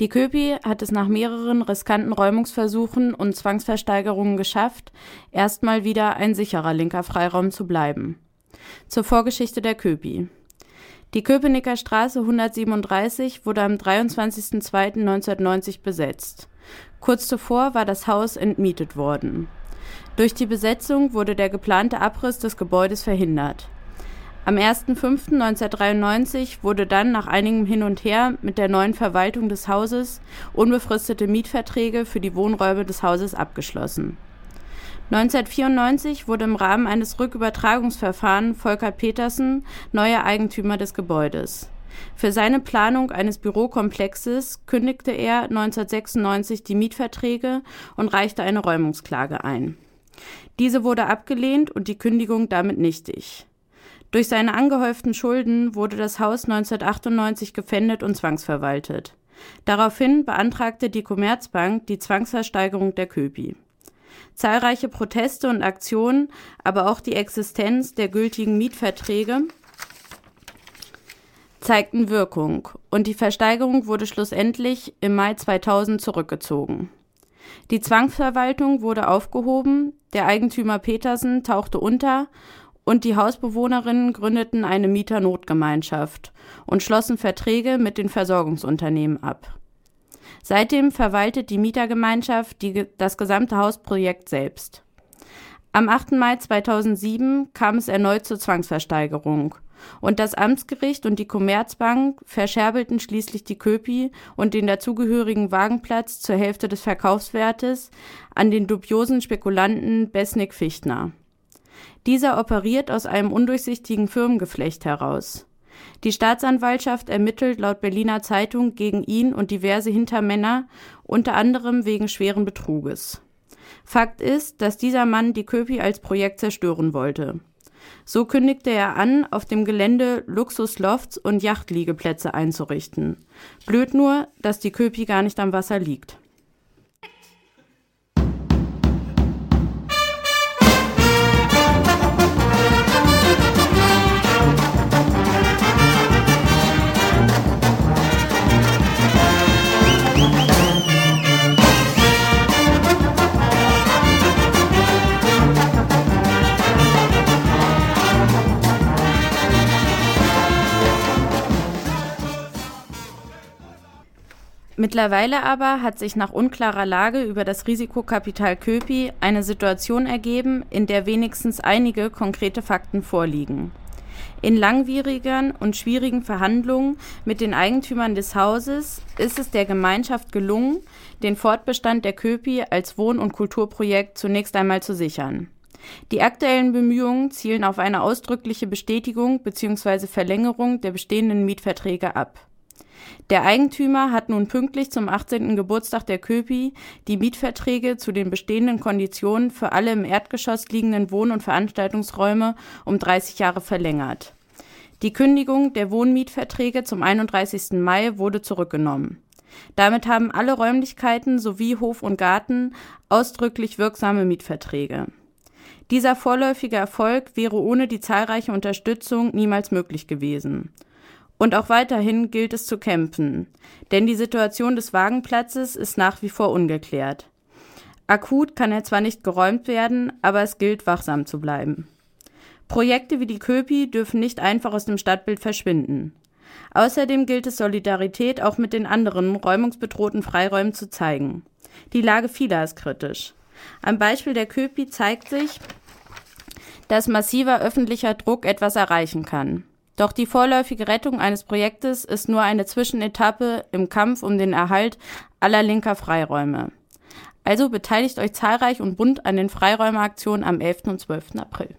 Die Köpi hat es nach mehreren riskanten Räumungsversuchen und Zwangsversteigerungen geschafft, erstmal wieder ein sicherer linker Freiraum zu bleiben. Zur Vorgeschichte der Köpi. Die Köpenicker Straße 137 wurde am 23.02.1990 besetzt. Kurz zuvor war das Haus entmietet worden. Durch die Besetzung wurde der geplante Abriss des Gebäudes verhindert. Am 1.5.1993 wurde dann nach einigem Hin und Her mit der neuen Verwaltung des Hauses unbefristete Mietverträge für die Wohnräume des Hauses abgeschlossen 1994 wurde im Rahmen eines Rückübertragungsverfahrens Volker Petersen neuer Eigentümer des Gebäudes. Für seine Planung eines Bürokomplexes kündigte er 1996 die Mietverträge und reichte eine Räumungsklage ein. Diese wurde abgelehnt und die Kündigung damit nichtig. Durch seine angehäuften Schulden wurde das Haus 1998 gefändet und zwangsverwaltet. Daraufhin beantragte die Commerzbank die Zwangsversteigerung der Köpi. Zahlreiche Proteste und Aktionen, aber auch die Existenz der gültigen Mietverträge zeigten Wirkung und die Versteigerung wurde schlussendlich im Mai 2000 zurückgezogen. Die Zwangsverwaltung wurde aufgehoben, der Eigentümer Petersen tauchte unter und die Hausbewohnerinnen gründeten eine Mieternotgemeinschaft und schlossen Verträge mit den Versorgungsunternehmen ab. Seitdem verwaltet die Mietergemeinschaft die, das gesamte Hausprojekt selbst. Am 8. Mai 2007 kam es erneut zur Zwangsversteigerung und das Amtsgericht und die Commerzbank verscherbelten schließlich die Köpi und den dazugehörigen Wagenplatz zur Hälfte des Verkaufswertes an den dubiosen Spekulanten Besnik Fichtner. Dieser operiert aus einem undurchsichtigen Firmengeflecht heraus. Die Staatsanwaltschaft ermittelt laut Berliner Zeitung gegen ihn und diverse Hintermänner, unter anderem wegen schweren Betruges. Fakt ist, dass dieser Mann die Köpi als Projekt zerstören wollte. So kündigte er an, auf dem Gelände Luxuslofts und Yachtliegeplätze einzurichten. Blöd nur, dass die Köpi gar nicht am Wasser liegt. Mittlerweile aber hat sich nach unklarer Lage über das Risikokapital Köpi eine Situation ergeben, in der wenigstens einige konkrete Fakten vorliegen. In langwierigen und schwierigen Verhandlungen mit den Eigentümern des Hauses ist es der Gemeinschaft gelungen, den Fortbestand der Köpi als Wohn- und Kulturprojekt zunächst einmal zu sichern. Die aktuellen Bemühungen zielen auf eine ausdrückliche Bestätigung bzw. Verlängerung der bestehenden Mietverträge ab. Der Eigentümer hat nun pünktlich zum 18. Geburtstag der Köpi die Mietverträge zu den bestehenden Konditionen für alle im Erdgeschoss liegenden Wohn- und Veranstaltungsräume um 30 Jahre verlängert. Die Kündigung der Wohnmietverträge zum 31. Mai wurde zurückgenommen. Damit haben alle Räumlichkeiten sowie Hof und Garten ausdrücklich wirksame Mietverträge. Dieser vorläufige Erfolg wäre ohne die zahlreiche Unterstützung niemals möglich gewesen. Und auch weiterhin gilt es zu kämpfen, denn die Situation des Wagenplatzes ist nach wie vor ungeklärt. Akut kann er zwar nicht geräumt werden, aber es gilt, wachsam zu bleiben. Projekte wie die Köpi dürfen nicht einfach aus dem Stadtbild verschwinden. Außerdem gilt es, Solidarität auch mit den anderen räumungsbedrohten Freiräumen zu zeigen. Die Lage vieler ist kritisch. Am Beispiel der Köpi zeigt sich, dass massiver öffentlicher Druck etwas erreichen kann. Doch die vorläufige Rettung eines Projektes ist nur eine Zwischenetappe im Kampf um den Erhalt aller linker Freiräume. Also beteiligt euch zahlreich und bunt an den Freiräumeaktionen am 11. und 12. April.